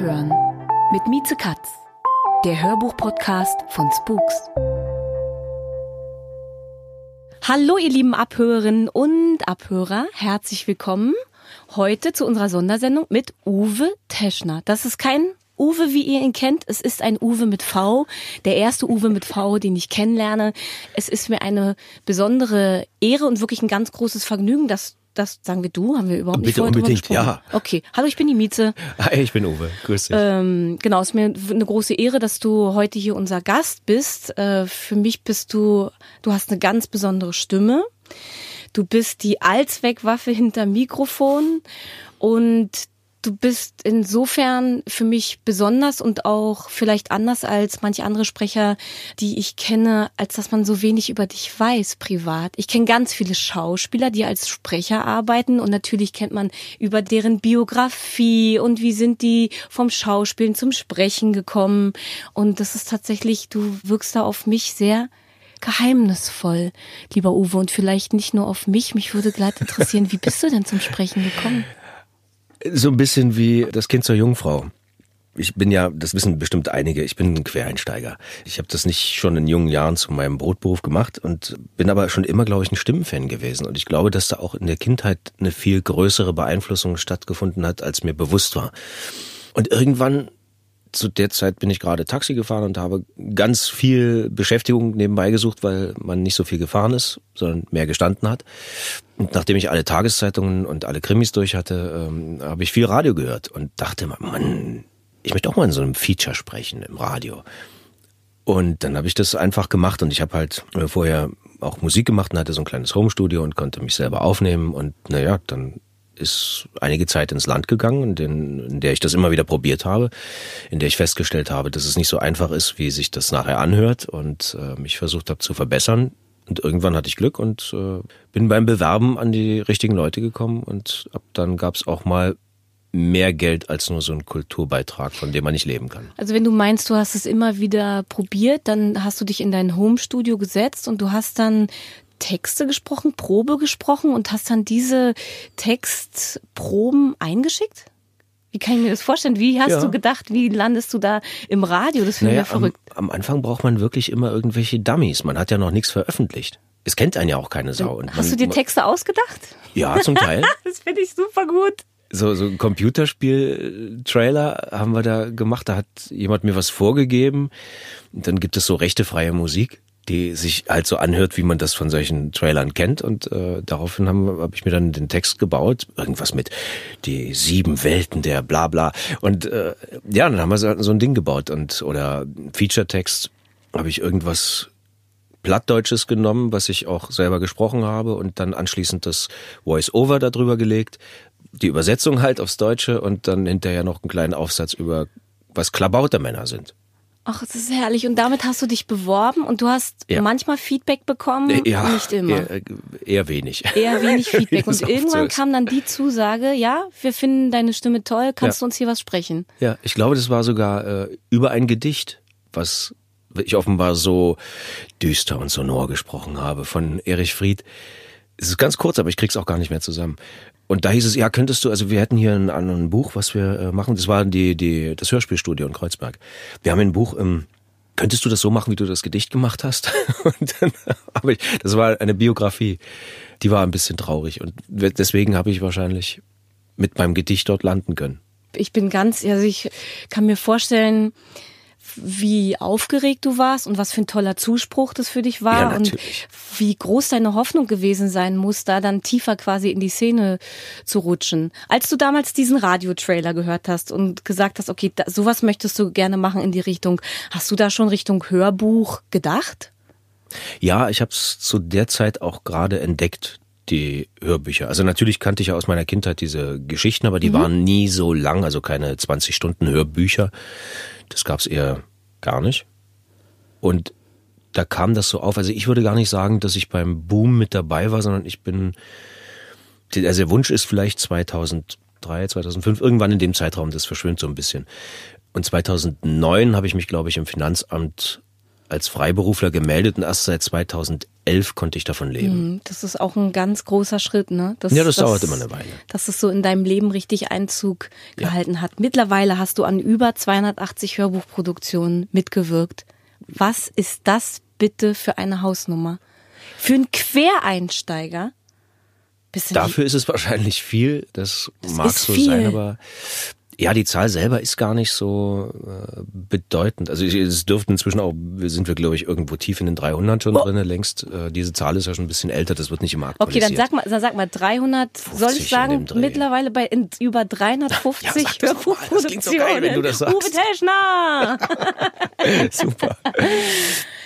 Abhören mit Mieze Katz, der Hörbuch-Podcast von Spooks. Hallo, ihr lieben Abhörerinnen und Abhörer, herzlich willkommen heute zu unserer Sondersendung mit Uwe Teschner. Das ist kein Uwe, wie ihr ihn kennt. Es ist ein Uwe mit V, der erste Uwe mit V, den ich kennenlerne. Es ist mir eine besondere Ehre und wirklich ein ganz großes Vergnügen, dass das sagen wir du, haben wir überhaupt nicht Bitte vorher drüber unbedingt, gesprochen. ja. Okay, hallo, ich bin die Mieze. Hi, ich bin Uwe. Grüß dich. Ähm, genau, es ist mir eine große Ehre, dass du heute hier unser Gast bist. Äh, für mich bist du, du hast eine ganz besondere Stimme. Du bist die Allzweckwaffe hinter Mikrofon und du bist insofern für mich besonders und auch vielleicht anders als manche andere Sprecher, die ich kenne, als dass man so wenig über dich weiß privat. Ich kenne ganz viele Schauspieler, die als Sprecher arbeiten und natürlich kennt man über deren Biografie und wie sind die vom Schauspielen zum Sprechen gekommen. Und das ist tatsächlich, du wirkst da auf mich sehr geheimnisvoll, lieber Uwe, und vielleicht nicht nur auf mich. Mich würde glatt interessieren, wie bist du denn zum Sprechen gekommen? So ein bisschen wie das Kind zur Jungfrau. Ich bin ja, das wissen bestimmt einige, ich bin ein Quereinsteiger. Ich habe das nicht schon in jungen Jahren zu meinem Brotberuf gemacht und bin aber schon immer, glaube ich, ein Stimmenfan gewesen. Und ich glaube, dass da auch in der Kindheit eine viel größere Beeinflussung stattgefunden hat, als mir bewusst war. Und irgendwann zu der Zeit bin ich gerade Taxi gefahren und habe ganz viel Beschäftigung nebenbei gesucht, weil man nicht so viel gefahren ist, sondern mehr gestanden hat. Und nachdem ich alle Tageszeitungen und alle Krimis durch hatte, ähm, habe ich viel Radio gehört und dachte, Mann, ich möchte auch mal in so einem Feature sprechen im Radio. Und dann habe ich das einfach gemacht und ich habe halt äh, vorher auch Musik gemacht und hatte so ein kleines Homestudio und konnte mich selber aufnehmen und naja, dann ist einige Zeit ins Land gegangen, in, in der ich das immer wieder probiert habe, in der ich festgestellt habe, dass es nicht so einfach ist, wie sich das nachher anhört und äh, mich versucht habe zu verbessern. Und irgendwann hatte ich Glück und äh, bin beim Bewerben an die richtigen Leute gekommen und ab dann gab es auch mal mehr Geld als nur so ein Kulturbeitrag, von dem man nicht leben kann. Also wenn du meinst, du hast es immer wieder probiert, dann hast du dich in dein Homestudio gesetzt und du hast dann Texte gesprochen, Probe gesprochen und hast dann diese Textproben eingeschickt? Wie kann ich mir das vorstellen? Wie hast Ja. du gedacht, wie landest du da im Radio? Das finde ich ja am, verrückt. am Anfang braucht man wirklich immer irgendwelche Dummies. Man hat ja noch nichts veröffentlicht. Es kennt einen ja auch keine Sau. Und Hast man, du dir Texte ausgedacht? Ja, zum Teil. Das finde ich super gut. so, so ein Computerspiel-Trailer haben wir da gemacht. Da hat jemand mir was vorgegeben. Und dann gibt es so rechtefreie Musik, die sich halt so anhört, wie man das von solchen Trailern kennt. Und äh, daraufhin habe hab ich mir dann den Text gebaut. Irgendwas mit die sieben Welten der bla bla. Und äh, ja, dann haben wir so, so ein Ding gebaut. Und oder Feature-Text habe ich irgendwas Plattdeutsches genommen, was ich auch selber gesprochen habe und dann anschließend das Voice-Over darüber gelegt, die Übersetzung halt aufs Deutsche und dann hinterher noch einen kleinen Aufsatz über was Klabautermänner sind. Ach, das ist herrlich. Und damit hast du dich beworben und du hast Ja. manchmal Feedback bekommen, Ja, nicht immer. Eher, eher wenig. Eher wenig Feedback. Und irgendwann so kam dann die Zusage, ja, wir finden deine Stimme toll, kannst Ja. du uns hier was sprechen? Ja, ich glaube, das war sogar äh, über ein Gedicht, was ich offenbar so düster und sonor gesprochen habe von Erich Fried. Es ist ganz kurz, aber ich krieg's auch gar nicht mehr zusammen. Und da hieß es, ja, könntest du, also wir hätten hier ein, ein Buch, was wir äh, machen. Das war die, die, das Hörspielstudio in Kreuzberg. Wir haben ein Buch, ähm, könntest du das so machen, wie du das Gedicht gemacht hast? Und dann habe ich, das war eine Biografie, die war ein bisschen traurig und deswegen habe ich wahrscheinlich mit meinem Gedicht dort landen können. Ich bin ganz, also ich kann mir vorstellen, wie aufgeregt du warst und was für ein toller Zuspruch das für dich war Ja, und wie groß deine Hoffnung gewesen sein muss, da dann tiefer quasi in die Szene zu rutschen. Als du damals diesen Radiotrailer gehört hast und gesagt hast, okay, da, sowas möchtest du gerne machen in die Richtung, hast du da schon Richtung Hörbuch gedacht? Ja, ich habe es zu der Zeit auch gerade entdeckt, die Hörbücher. Also natürlich kannte ich ja aus meiner Kindheit diese Geschichten, aber die mhm. waren nie so lang, also keine 20 Stunden Hörbücher. Das gab's eher gar nicht. Und da kam das so auf. Also ich würde gar nicht sagen, dass ich beim Boom mit dabei war, sondern ich bin, also der Wunsch ist vielleicht 2003, 2005, irgendwann in dem Zeitraum, das verschwimmt so ein bisschen. Und 2009 habe ich mich, glaube ich, im Finanzamt als Freiberufler gemeldet und erst seit 2011 konnte ich davon leben. Mhm, das ist auch ein ganz großer Schritt, ne? Das, ja, das, das dauert immer eine Weile. Dass es so in deinem Leben richtig Einzug gehalten ja. hat. Mittlerweile hast du an über 280 Hörbuchproduktionen mitgewirkt. Was ist das bitte für eine Hausnummer? Für einen Quereinsteiger? Dafür ist es wahrscheinlich viel, das, das mag so viel. sein, aber ja, die Zahl selber ist gar nicht so äh, bedeutend. Also es dürften inzwischen auch, sind wir glaube ich irgendwo tief in den 300 schon oh. drin längst. Äh, diese Zahl ist ja schon ein bisschen älter, das wird nicht immer aktualisiert. Okay, dann sag mal, dann sag mal 300, soll ich sagen, mittlerweile bei in, über 350 ja, Hörbuchproduktionen. So geil, wenn du das sagst. Uwe Teschner! Super.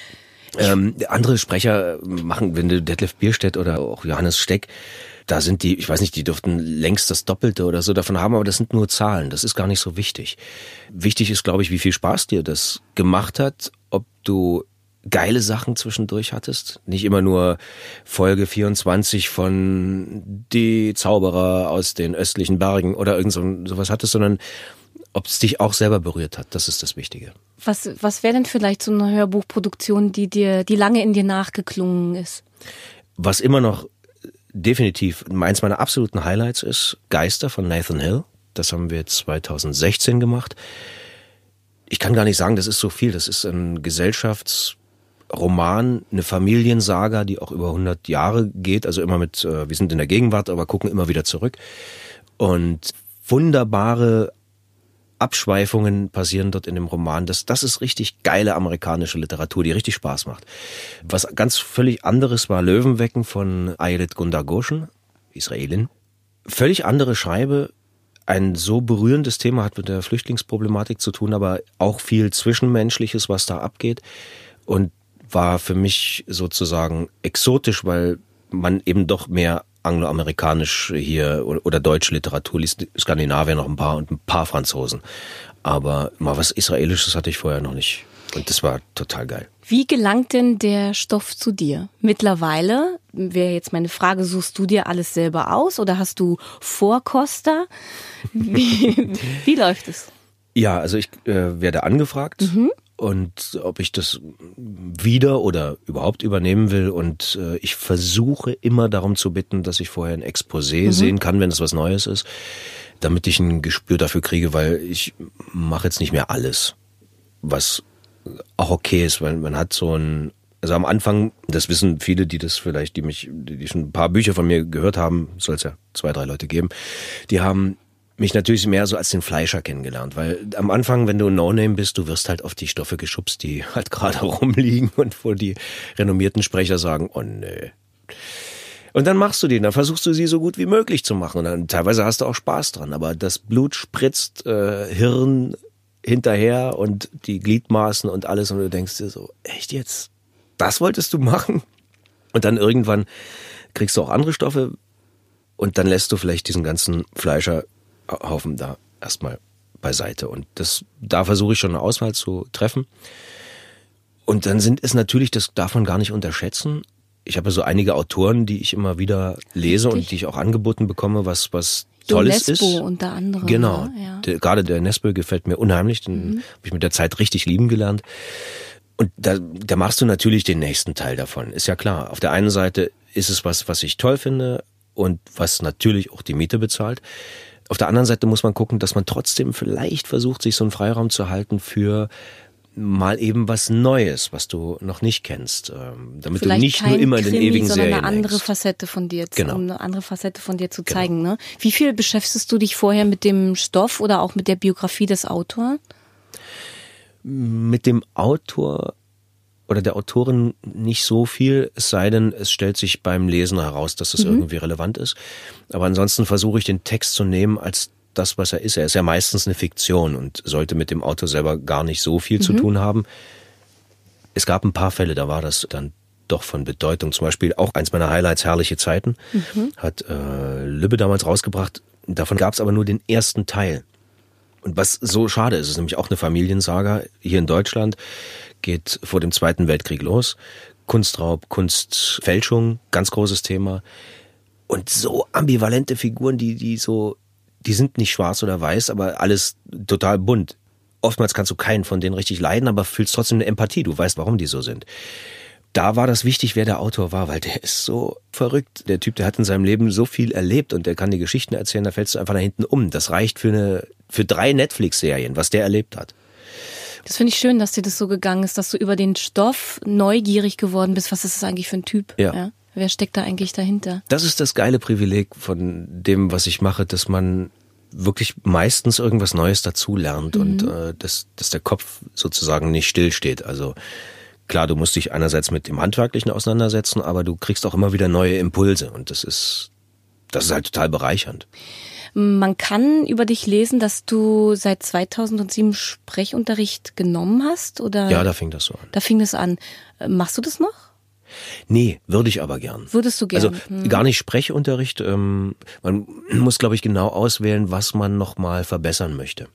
Ähm, andere Sprecher machen, wenn du Detlef Bierstedt oder auch Johannes Steck, da sind die, ich weiß nicht, die dürften längst das Doppelte oder so davon haben, aber das sind nur Zahlen. Das ist gar nicht so wichtig. Wichtig ist, glaube ich, wie viel Spaß dir das gemacht hat, ob du geile Sachen zwischendurch hattest. Nicht immer nur Folge 24 von Die Zauberer aus den östlichen Bergen oder irgend so, sowas hattest, sondern ob es dich auch selber berührt hat. Das ist das Wichtige. Was, was wäre denn vielleicht so eine Hörbuchproduktion, die dir, die lange in dir nachgeklungen ist? Was immer noch definitiv meins meiner absoluten Highlights ist Geister von Nathan Hill. Das haben wir 2016 gemacht. Ich kann gar nicht sagen, das ist so viel. Das ist ein Gesellschaftsroman, eine Familiensaga, die auch über 100 Jahre geht. Also immer mit, äh, wir sind in der Gegenwart, aber gucken immer wieder zurück. Und wunderbare Abschweifungen passieren dort in dem Roman. Das, das ist richtig geile amerikanische Literatur, die richtig Spaß macht. Was ganz völlig anderes war Löwenwecken von Ayelet Gundagoshen, Israelin. Völlig andere Schreibe, ein so berührendes Thema hat mit der Flüchtlingsproblematik zu tun, aber auch viel Zwischenmenschliches, was da abgeht. Und war für mich sozusagen exotisch, weil man eben doch mehr angloamerikanisch hier oder deutsche Literatur liest, Skandinavier noch ein paar und ein paar Franzosen. Aber mal was Israelisches hatte ich vorher noch nicht. Und das war total geil. Wie gelangt denn der Stoff zu dir? Mittlerweile wäre jetzt meine Frage, suchst du dir alles selber aus oder hast du Vorkoster? Wie, wie läuft es? Ja, also ich äh, werde angefragt. Mhm und ob ich das wieder oder überhaupt übernehmen will. Und äh, ich versuche immer darum zu bitten, dass ich vorher ein Exposé mhm. sehen kann, wenn es was Neues ist, damit ich ein Gespür dafür kriege, weil ich mache jetzt nicht mehr alles, was auch okay ist, weil man hat so ein also am Anfang, das wissen viele, die das vielleicht, die mich, die schon ein paar Bücher von mir gehört haben, soll es ja zwei, drei Leute geben, die haben mich natürlich mehr so als den Fleischer kennengelernt, weil am Anfang, wenn du ein No-Name bist, du wirst halt auf die Stoffe geschubst, die halt gerade rumliegen und wo die renommierten Sprecher sagen, oh nö. Und dann machst du die, dann versuchst du sie so gut wie möglich zu machen und dann teilweise hast du auch Spaß dran, aber das Blut spritzt, äh, Hirn hinterher und die Gliedmaßen und alles und du denkst dir so, echt jetzt? Das wolltest du machen? Und dann irgendwann kriegst du auch andere Stoffe und dann lässt du vielleicht diesen ganzen Fleischer Haufen da erstmal beiseite. Und das, da versuche ich schon eine Auswahl zu treffen. Und dann sind es natürlich, das darf man gar nicht unterschätzen. Ich habe so einige Autoren, die ich immer wieder lese Richtig? und die ich auch angeboten bekomme, was, was Tolles Nesbo ist. unter anderem. Genau. Ne? Ja. Der, gerade der Nesbo gefällt mir unheimlich. Den mhm. habe ich mit der Zeit richtig lieben gelernt. Und da, da machst du natürlich den nächsten Teil davon. Ist ja klar. Auf der einen Seite ist es was, was ich toll finde und was natürlich auch die Miete bezahlt. Auf der anderen Seite muss man gucken, dass man trotzdem vielleicht versucht, sich so einen Freiraum zu halten für mal eben was Neues, was du noch nicht kennst, ähm, damit Vielleicht du nicht nur immer in den Krimi, ewigen sondern Serien eine andere denkst. Facette von dir, genau. um eine andere Facette von dir zu genau. zeigen. Ne? Wie viel beschäftigst du dich vorher mit dem Stoff oder auch mit der Biografie des Autors? Mit dem Autor oder der Autorin nicht so viel, es sei denn, es stellt sich beim Lesen heraus, dass es mhm. irgendwie relevant ist. Aber ansonsten versuche ich den Text zu nehmen als das, was er ist. Er ist ja meistens eine Fiktion und sollte mit dem Autor selber gar nicht so viel mhm. zu tun haben. Es gab ein paar Fälle, da war das dann doch von Bedeutung. Zum Beispiel auch eins meiner Highlights, Herrliche Zeiten, mhm. hat äh, Lübbe damals rausgebracht. Davon gab es aber nur den ersten Teil. Und was so schade ist, ist nämlich auch eine Familiensaga hier in Deutschland, geht vor dem Zweiten Weltkrieg los. Kunstraub, Kunstfälschung, ganz großes Thema. Und so ambivalente Figuren, die, die so, die sind nicht schwarz oder weiß, aber alles total bunt. Oftmals kannst du keinen von denen richtig leiden, aber fühlst trotzdem eine Empathie. Du weißt, warum die so sind da war das wichtig, wer der Autor war, weil der ist so verrückt. Der Typ, der hat in seinem Leben so viel erlebt und der kann die Geschichten erzählen, da fällst du einfach nach hinten um. Das reicht für eine, für drei Netflix-Serien, was der erlebt hat. Das finde ich schön, dass dir das so gegangen ist, dass du über den Stoff neugierig geworden bist. Was ist das eigentlich für ein Typ? Ja. ja? Wer steckt da eigentlich dahinter? Das ist das geile Privileg von dem, was ich mache, dass man wirklich meistens irgendwas Neues dazulernt mhm. und äh, dass, dass der Kopf sozusagen nicht stillsteht. Also Klar, du musst dich einerseits mit dem Handwerklichen auseinandersetzen, aber du kriegst auch immer wieder neue Impulse und das ist, das ist halt total bereichernd. Man kann über dich lesen, dass du seit 2007 Sprechunterricht genommen hast, oder? Ja, da fing das so an. Da fing das an. Machst du das noch? Nee, würde ich aber gern. Würdest du gern? Also hm. gar nicht Sprechunterricht. Ähm, man muss, glaube ich, genau auswählen, was man nochmal verbessern möchte.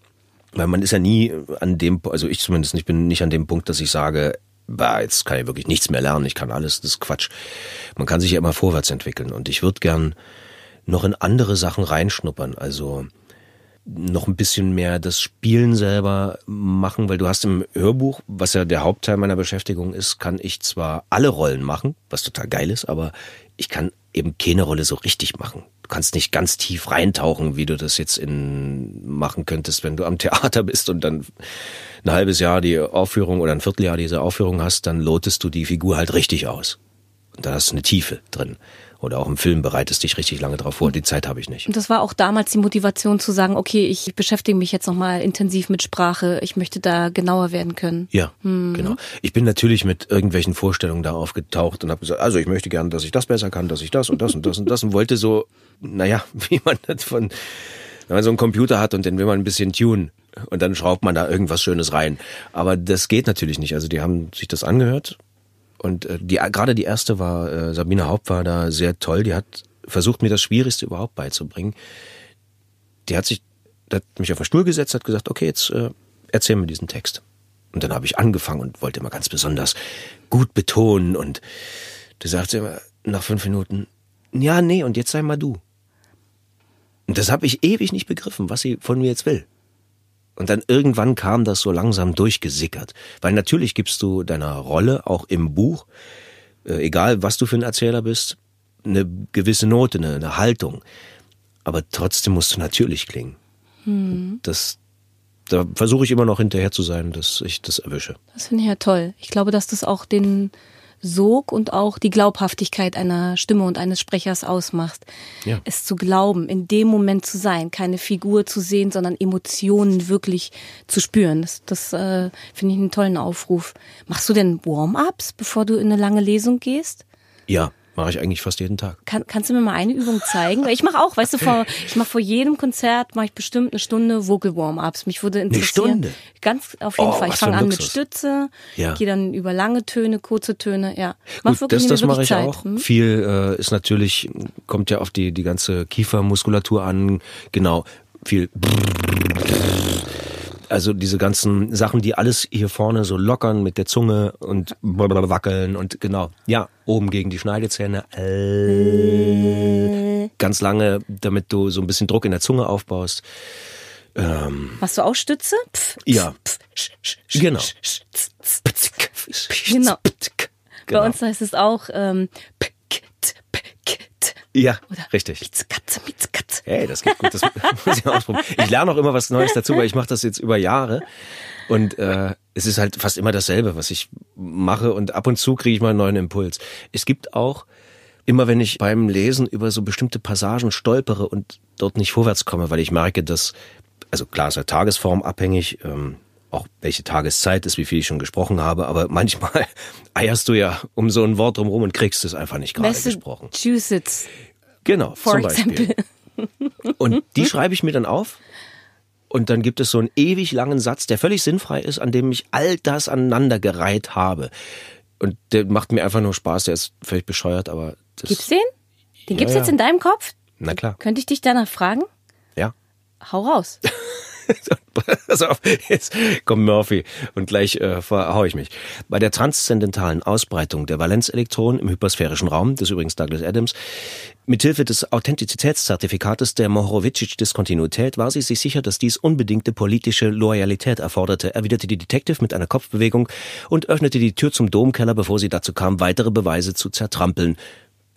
Weil man ist ja nie an dem, also ich zumindest nicht, bin nicht an dem Punkt, dass ich sage, bah, jetzt kann ich wirklich nichts mehr lernen, ich kann alles, das ist Quatsch. Man kann sich ja immer vorwärts entwickeln und ich würde gern noch in andere Sachen reinschnuppern, also noch ein bisschen mehr das Spielen selber machen, weil du hast im Hörbuch, was ja der Hauptteil meiner Beschäftigung ist, kann ich zwar alle Rollen machen, was total geil ist, aber ich kann eben keine Rolle so richtig machen. Du kannst nicht ganz tief reintauchen, wie du das jetzt in machen könntest, wenn du am Theater bist und dann ein halbes Jahr die Aufführung oder ein Vierteljahr diese Aufführung hast, dann lotest du die Figur halt richtig aus. Und da hast du eine Tiefe drin. Oder auch im Film bereitest dich richtig lange drauf vor. Die Zeit habe ich nicht. Und das war auch damals die Motivation zu sagen, okay, ich beschäftige mich jetzt nochmal intensiv mit Sprache. Ich möchte da genauer werden können. Ja, mhm. genau. Ich bin natürlich mit irgendwelchen Vorstellungen da aufgetaucht und habe gesagt, also ich möchte gerne, dass ich das besser kann, dass ich das und das und das und das und wollte so, naja, wie man das von, wenn man so einen Computer hat und den will man ein bisschen tun und dann schraubt man da irgendwas Schönes rein. Aber das geht natürlich nicht. Also die haben sich das angehört und äh, die, gerade die erste war, äh, Sabine Haupt war da sehr toll. Die hat versucht, mir das Schwierigste überhaupt beizubringen. Die hat sich, hat mich auf den Stuhl gesetzt, hat gesagt, okay, jetzt äh, erzähl mir diesen Text. Und dann habe ich angefangen und wollte immer ganz besonders gut betonen und du sagst immer nach fünf Minuten, ja, nee, und jetzt sei mal du. Und das habe ich ewig nicht begriffen, was sie von mir jetzt will. Und dann irgendwann kam das so langsam durchgesickert. Weil natürlich gibst du deiner Rolle auch im Buch, äh, egal was du für ein Erzähler bist, eine gewisse Note, eine, eine Haltung. Aber trotzdem musst du natürlich klingen. Hm. Das, da versuche ich immer noch hinterher zu sein, dass ich das erwische. Das finde ich ja toll. Ich glaube, dass das auch den Sog und auch die Glaubhaftigkeit einer Stimme und eines Sprechers ausmacht. Ja. Es zu glauben, in dem Moment zu sein, keine Figur zu sehen, sondern Emotionen wirklich zu spüren. Das, das äh, finde ich einen tollen Aufruf. Machst du denn Warm-ups, bevor du in eine lange Lesung gehst? Ja, Mache ich eigentlich fast jeden Tag. Kann, kannst du mir mal eine Übung zeigen? Ich mache auch, weißt du, vor, ich mache vor jedem Konzert mache ich bestimmt eine Stunde Vocal Warm-ups. Mich würde interessieren. Eine Stunde? Ganz auf jeden oh, Fall. Ich fange an mit Stütze, ja. gehe dann über lange Töne, kurze Töne, ja. Mach Gut, wirklich, das das mache ich Zeit. auch. Hm? Viel äh, ist natürlich, kommt ja auf die, die ganze Kiefermuskulatur an. Genau, viel also diese ganzen Sachen, die alles hier vorne so lockern mit der Zunge und wackeln und genau, ja, oben gegen die Schneidezähne. Äh, ganz lange, damit du so ein bisschen Druck in der Zunge aufbaust. Ähm, Machst du auch Stütze? Pf, ja. genau. genau. Bei uns heißt es auch ähm, ja, Oder richtig. Miezekatze, Miezekatze. Hey, das geht gut, das muss ich ausprobieren. Ich lerne auch immer was Neues dazu, weil ich mache das jetzt über Jahre. Und äh, es ist halt fast immer dasselbe, was ich mache. Und ab und zu kriege ich mal einen neuen Impuls. Es gibt auch, immer wenn ich beim Lesen über so bestimmte Passagen stolpere und dort nicht vorwärts komme, weil ich merke, dass, also klar ist ja Tagesform abhängig, ähm, auch welche Tageszeit ist, wie viel ich schon gesprochen habe, aber manchmal eierst du ja um so ein Wort drumherum und kriegst es einfach nicht gerade gesprochen. Massachusetts. Genau, For zum Beispiel. Und die schreibe ich mir dann auf und dann gibt es so einen ewig langen Satz, der völlig sinnfrei ist, an dem ich all das aneinandergereiht habe. Und der macht mir einfach nur Spaß, der ist völlig bescheuert, aber das. Gibt's den? Den gibt's ja. jetzt in deinem Kopf? Na klar. Könnte ich dich danach fragen? Ja. Hau raus. Pass auf, jetzt kommt Murphy und gleich äh, verhau ich mich. Bei der transzendentalen Ausbreitung der Valenzelektronen im hypersphärischen Raum, das ist übrigens Douglas Adams, mithilfe des Authentizitätszertifikates der Mohorovičić-Diskontinuität war sie sich sicher, dass dies unbedingte politische Loyalität erforderte, erwiderte die Detective mit einer Kopfbewegung und öffnete die Tür zum Domkeller, bevor sie dazu kam, weitere Beweise zu zertrampeln.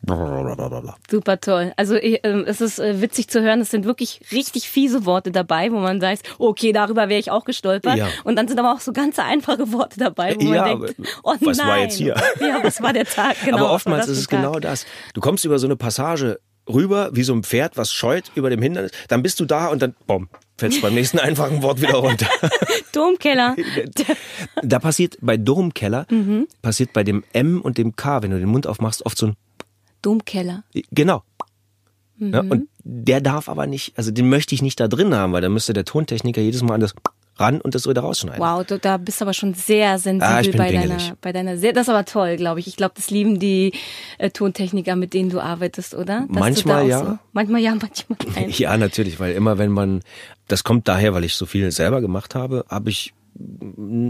Blablabla. Super toll. Also ähm, es ist äh, witzig zu hören, es sind wirklich richtig fiese Worte dabei, wo man sagt, okay, darüber wäre ich auch gestolpert. Ja. Und dann sind aber auch so ganz einfache Worte dabei, wo Ja, man denkt, oh was nein. war jetzt hier? Ja, was war der Tag? Genau, Aber oftmals ist es genau Tag? das. Du kommst über so eine Passage rüber, wie so ein Pferd, was scheut über dem Hindernis, dann bist du da und dann, bom, fällst beim nächsten einfachen Wort wieder runter. Domkeller. da passiert bei Domkeller, passiert bei dem M und dem K, wenn du den Mund aufmachst, oft so ein, Domkeller. genau. Mhm. Ja, und der darf aber nicht, also den möchte ich nicht da drin haben, weil dann müsste der Tontechniker jedes Mal an das ran und das wieder rausschneiden. Wow, du, da bist du aber schon sehr sensibel Ah, bei deiner, bei deiner, sehr, das ist aber toll, glaube ich. Ich glaube, das lieben die äh, Tontechniker, mit denen du arbeitest, oder? Dass Manchmal ja. So, manchmal ja, manchmal nein. Ja, natürlich, weil immer wenn man, das kommt daher, weil ich so viel selber gemacht habe, habe ich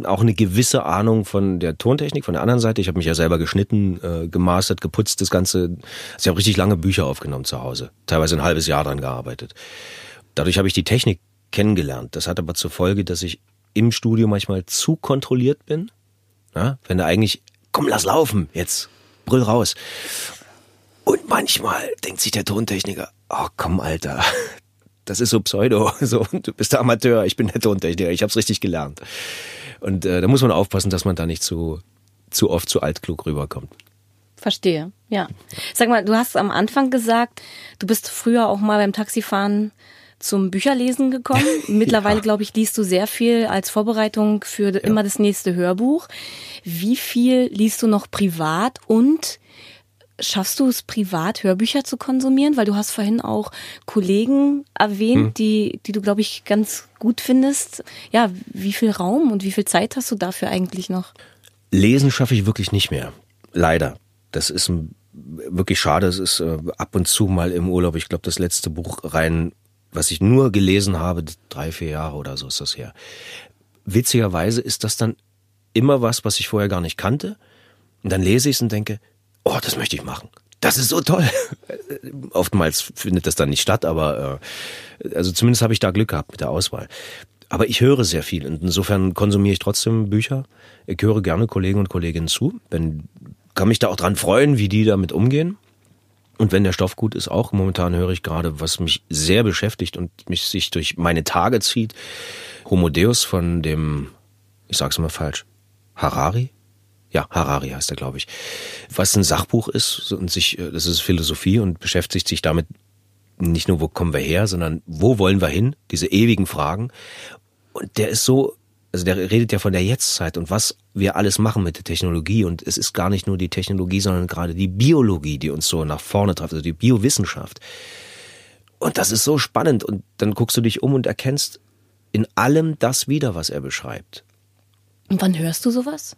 auch eine gewisse Ahnung von der Tontechnik, von der anderen Seite. Ich habe mich ja selber geschnitten, äh, gemastert, geputzt, das Ganze. Also ich habe richtig lange Bücher aufgenommen zu Hause, teilweise ein halbes Jahr dran gearbeitet. Dadurch habe ich die Technik kennengelernt. Das hat aber zur Folge, dass ich im Studio manchmal zu kontrolliert bin. Ja, wenn da eigentlich, komm, lass laufen, jetzt, brüll raus. Und manchmal denkt sich der Tontechniker, oh komm, Alter, das ist so Pseudo, so, du bist der Amateur, ich bin der Tontechniker, ich hab's richtig gelernt. Und äh, da muss man aufpassen, dass man da nicht zu, zu oft zu altklug rüberkommt. Verstehe, ja. Sag mal, du hast am Anfang gesagt, du bist früher auch mal beim Taxifahren zum Bücherlesen gekommen. Mittlerweile, glaube ich, liest du sehr viel als Vorbereitung für immer das nächste Hörbuch. Wie viel liest du noch privat und schaffst du es privat, Hörbücher zu konsumieren? Weil du hast vorhin auch Kollegen erwähnt, Hm. die, die du, glaube ich, ganz gut findest. Ja, wie viel Raum und wie viel Zeit hast du dafür eigentlich noch? Lesen schaffe ich wirklich nicht mehr. Leider. Das ist wirklich schade. Es ist äh, ab und zu mal im Urlaub. Ich glaube, das letzte Buch rein, was ich nur gelesen habe, drei, vier Jahre oder so ist das her. Witzigerweise ist das dann immer was, was ich vorher gar nicht kannte. Und dann lese ich es und denke, oh, das möchte ich machen. Das ist so toll. Oftmals findet das dann nicht statt, aber äh, also zumindest habe ich da Glück gehabt mit der Auswahl. Aber ich höre sehr viel und insofern konsumiere ich trotzdem Bücher. Ich höre gerne Kollegen und Kolleginnen zu. Wenn, kann mich da auch dran freuen, wie die damit umgehen. Und wenn der Stoff gut ist, auch momentan höre ich gerade, was mich sehr beschäftigt und mich sich durch meine Tage zieht. Homo Deus von dem, ich sag's immer falsch, Harari? Ja, Harari heißt er, glaube ich. Was ein Sachbuch ist und sich, äh, das ist Philosophie und beschäftigt sich damit nicht nur, wo kommen wir her, sondern wo wollen wir hin? Diese ewigen Fragen. Und der ist so, also der redet ja von der Jetztzeit und was wir alles machen mit der Technologie. Und es ist gar nicht nur die Technologie, sondern gerade die Biologie, die uns so nach vorne treibt, also die Biowissenschaft. Und das ist so spannend. Und dann guckst du dich um und erkennst in allem das wieder, was er beschreibt. Und wann hörst du sowas?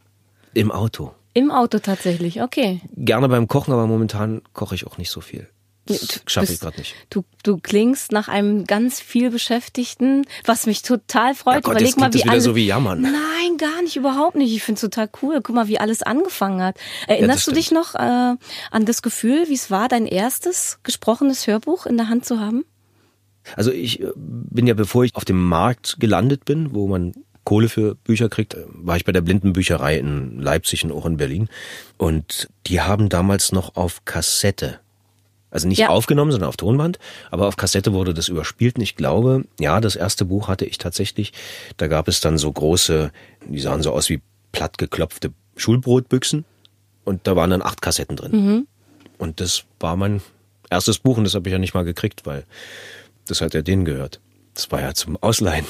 Im Auto. Im Auto tatsächlich, okay. Gerne beim Kochen, aber momentan koche ich auch nicht so viel. Das Du schaffe ich gerade nicht. Du, du klingst nach einem ganz viel Beschäftigten, was mich total freut. Ja Gott, Überleg mal, klingt das wie wieder alles, so wie jammern. Nein, gar nicht, überhaupt nicht. Ich find's total cool. Guck mal, wie alles angefangen hat. Erinnerst du stimmt. dich noch äh, an das Gefühl, wie es war, dein erstes gesprochenes Hörbuch in der Hand zu haben? Also ich äh, bin ja, bevor ich auf dem Markt gelandet bin, wo man Kohle für Bücher kriegt, äh, war ich bei der Blindenbücherei in Leipzig und auch in Berlin. Und die haben damals noch auf Kassette, also nicht Ja. aufgenommen, sondern auf Tonband, aber auf Kassette wurde das überspielt. Und ich glaube, ja, das erste Buch hatte ich tatsächlich. Da gab es dann so große, die sahen so aus wie plattgeklopfte Schulbrotbüchsen. Und da waren dann acht Kassetten drin. Und das war mein erstes Buch und das habe ich ja nicht mal gekriegt, weil das hat ja denen gehört. Das war ja zum Ausleihen.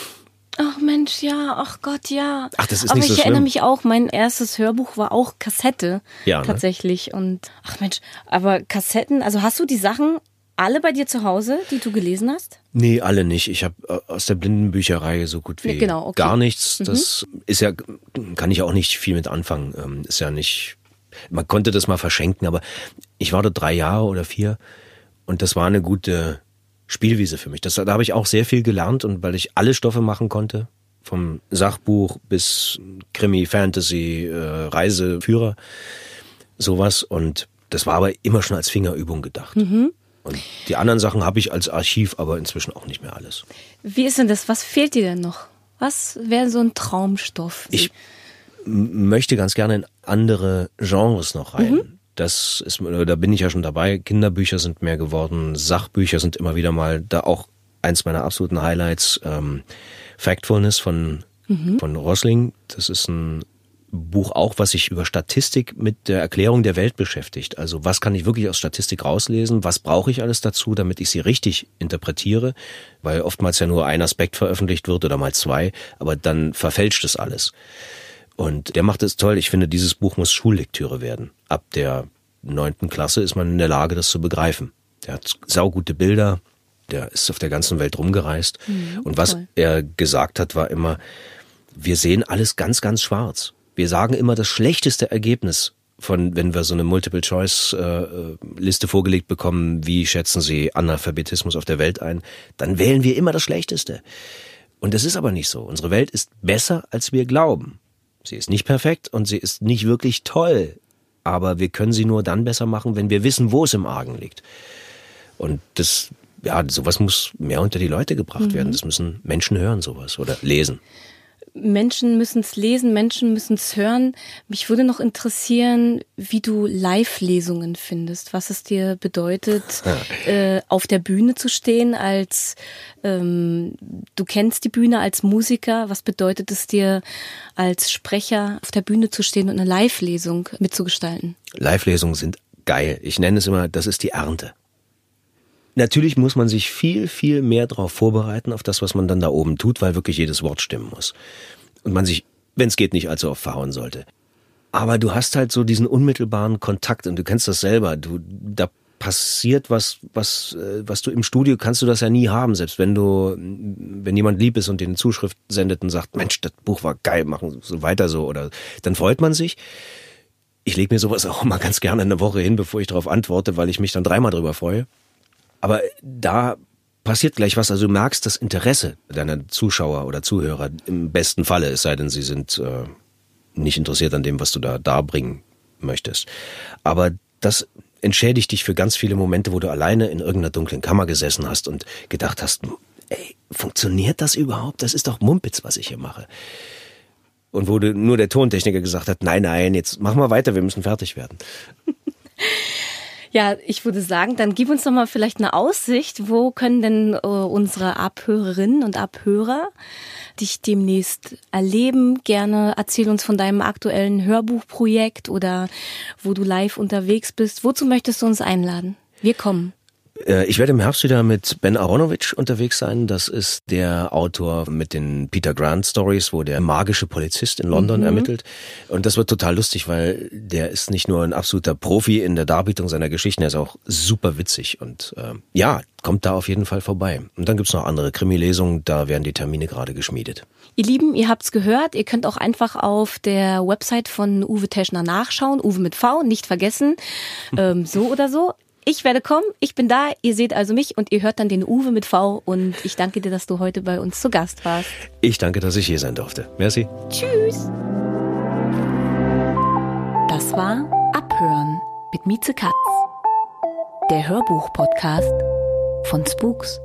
Ach Mensch, ja, ach Gott, ja. Ach, das ist Aber nicht so ich erinnere schlimm. mich auch, mein erstes Hörbuch war auch Kassette. Ja, ne? Tatsächlich. Und ach Mensch, aber Kassetten, also hast du die Sachen alle bei dir zu Hause, die du gelesen hast? Nee, alle nicht. Ich habe aus der Blindenbücherei so gut wie Ja, genau, okay. gar nichts. Das ist ja, kann ich auch nicht viel mit anfangen. Ähm, Ist ja nicht man konnte das mal verschenken, aber ich war dort drei Jahre oder vier und das war eine gute Spielwiese für mich. Das, da habe ich auch sehr viel gelernt und weil ich alle Stoffe machen konnte, vom Sachbuch bis Krimi, Fantasy, äh, Reiseführer, sowas. Und das war aber immer schon als Fingerübung gedacht. Mhm. Und die anderen Sachen habe ich als Archiv, aber inzwischen auch nicht mehr alles. Wie ist denn das? Was fehlt dir denn noch? Was wäre so ein Traumstoff? Ich möchte ganz gerne in andere Genres noch rein. Mhm. Das ist, da bin ich ja schon dabei. Kinderbücher sind mehr geworden, Sachbücher sind immer wieder mal da auch eins meiner absoluten Highlights. Ähm, Factfulness von, mhm. von Rosling. Das ist ein Buch auch, was sich über Statistik mit der Erklärung der Welt beschäftigt. Also was kann ich wirklich aus Statistik rauslesen? Was brauche ich alles dazu, damit ich sie richtig interpretiere? Weil oftmals ja nur ein Aspekt veröffentlicht wird oder mal zwei, aber dann verfälscht es alles. Und der macht es toll. Ich finde, dieses Buch muss Schullektüre werden. Ab der neunten Klasse ist man in der Lage, das zu begreifen. Der hat saugute Bilder, der ist auf der ganzen Welt rumgereist. Mhm, und was toll. er gesagt hat, war immer, wir sehen alles ganz, ganz schwarz. Wir sagen immer das schlechteste Ergebnis von, wenn wir so eine Multiple-Choice-Liste vorgelegt bekommen, wie schätzen Sie Analphabetismus auf der Welt ein, dann wählen wir immer das Schlechteste. Und das ist aber nicht so. Unsere Welt ist besser, als wir glauben. Sie ist nicht perfekt und sie ist nicht wirklich toll. Aber wir können sie nur dann besser machen, wenn wir wissen, wo es im Argen liegt. Und das, ja, sowas muss mehr unter die Leute gebracht mhm. werden. Das müssen Menschen hören, sowas oder lesen. Menschen müssen es lesen, Menschen müssen es hören. Mich würde noch interessieren, wie du Live-Lesungen findest, was es dir bedeutet, äh, auf der Bühne zu stehen als ähm, du kennst die Bühne als Musiker. Was bedeutet es dir als Sprecher auf der Bühne zu stehen und eine Live-Lesung mitzugestalten? Live-Lesungen sind geil. Ich nenne es immer, das ist die Ernte. Natürlich muss man sich viel, viel mehr darauf vorbereiten, auf das, was man dann da oben tut, weil wirklich jedes Wort stimmen muss. Und man sich, wenn es geht, nicht allzu oft verhauen sollte. Aber du hast halt so diesen unmittelbaren Kontakt und du kennst das selber. Du, da passiert was, was, äh, was du im Studio kannst du das ja nie haben, selbst wenn du, wenn jemand lieb ist und dir eine Zuschrift sendet und sagt, Mensch, das Buch war geil, machen so weiter so, oder dann freut man sich. Ich lege mir sowas auch mal ganz gerne eine Woche hin, bevor ich darauf antworte, weil ich mich dann dreimal drüber freue. Aber da passiert gleich was. Also du merkst das Interesse deiner Zuschauer oder Zuhörer im besten Falle, es sei denn, sie sind äh, nicht interessiert an dem, was du da darbringen möchtest. Aber das entschädigt dich für ganz viele Momente, wo du alleine in irgendeiner dunklen Kammer gesessen hast und gedacht hast, ey, funktioniert das überhaupt? Das ist doch Mumpitz, was ich hier mache. Und wo nur der Tontechniker gesagt hat, nein, nein, jetzt mach mal weiter, wir müssen fertig werden. Ja, ich würde sagen, dann gib uns doch mal vielleicht eine Aussicht. Wo können denn äh, unsere Abhörerinnen und Abhörer dich demnächst erleben? Gerne erzähl uns von deinem aktuellen Hörbuchprojekt oder wo du live unterwegs bist. Wozu möchtest du uns einladen? Wir kommen. Äh, ich werde im Herbst wieder mit Ben Aronovich unterwegs sein. Das ist der Autor mit den Peter Grant Stories, wo der magische Polizist in London mhm. ermittelt. Und das wird total lustig, weil der ist nicht nur ein absoluter Profi in der Darbietung seiner Geschichten, er ist auch super witzig. Und äh, ja, kommt da auf jeden Fall vorbei. Und dann gibt's noch andere Krimi-Lesungen, da werden die Termine gerade geschmiedet. Ihr Lieben, ihr habt's gehört, ihr könnt auch einfach auf der Website von Uwe Teschner nachschauen. Uwe mit V, nicht vergessen. Ähm, so oder so. Ich werde kommen, ich bin da, ihr seht also mich und ihr hört dann den Uwe mit V und ich danke dir, dass du heute bei uns zu Gast warst. Ich danke, dass ich hier sein durfte. Merci. Tschüss. Das war Abhören mit Mieze Katz, der Hörbuch-Podcast von Spooks.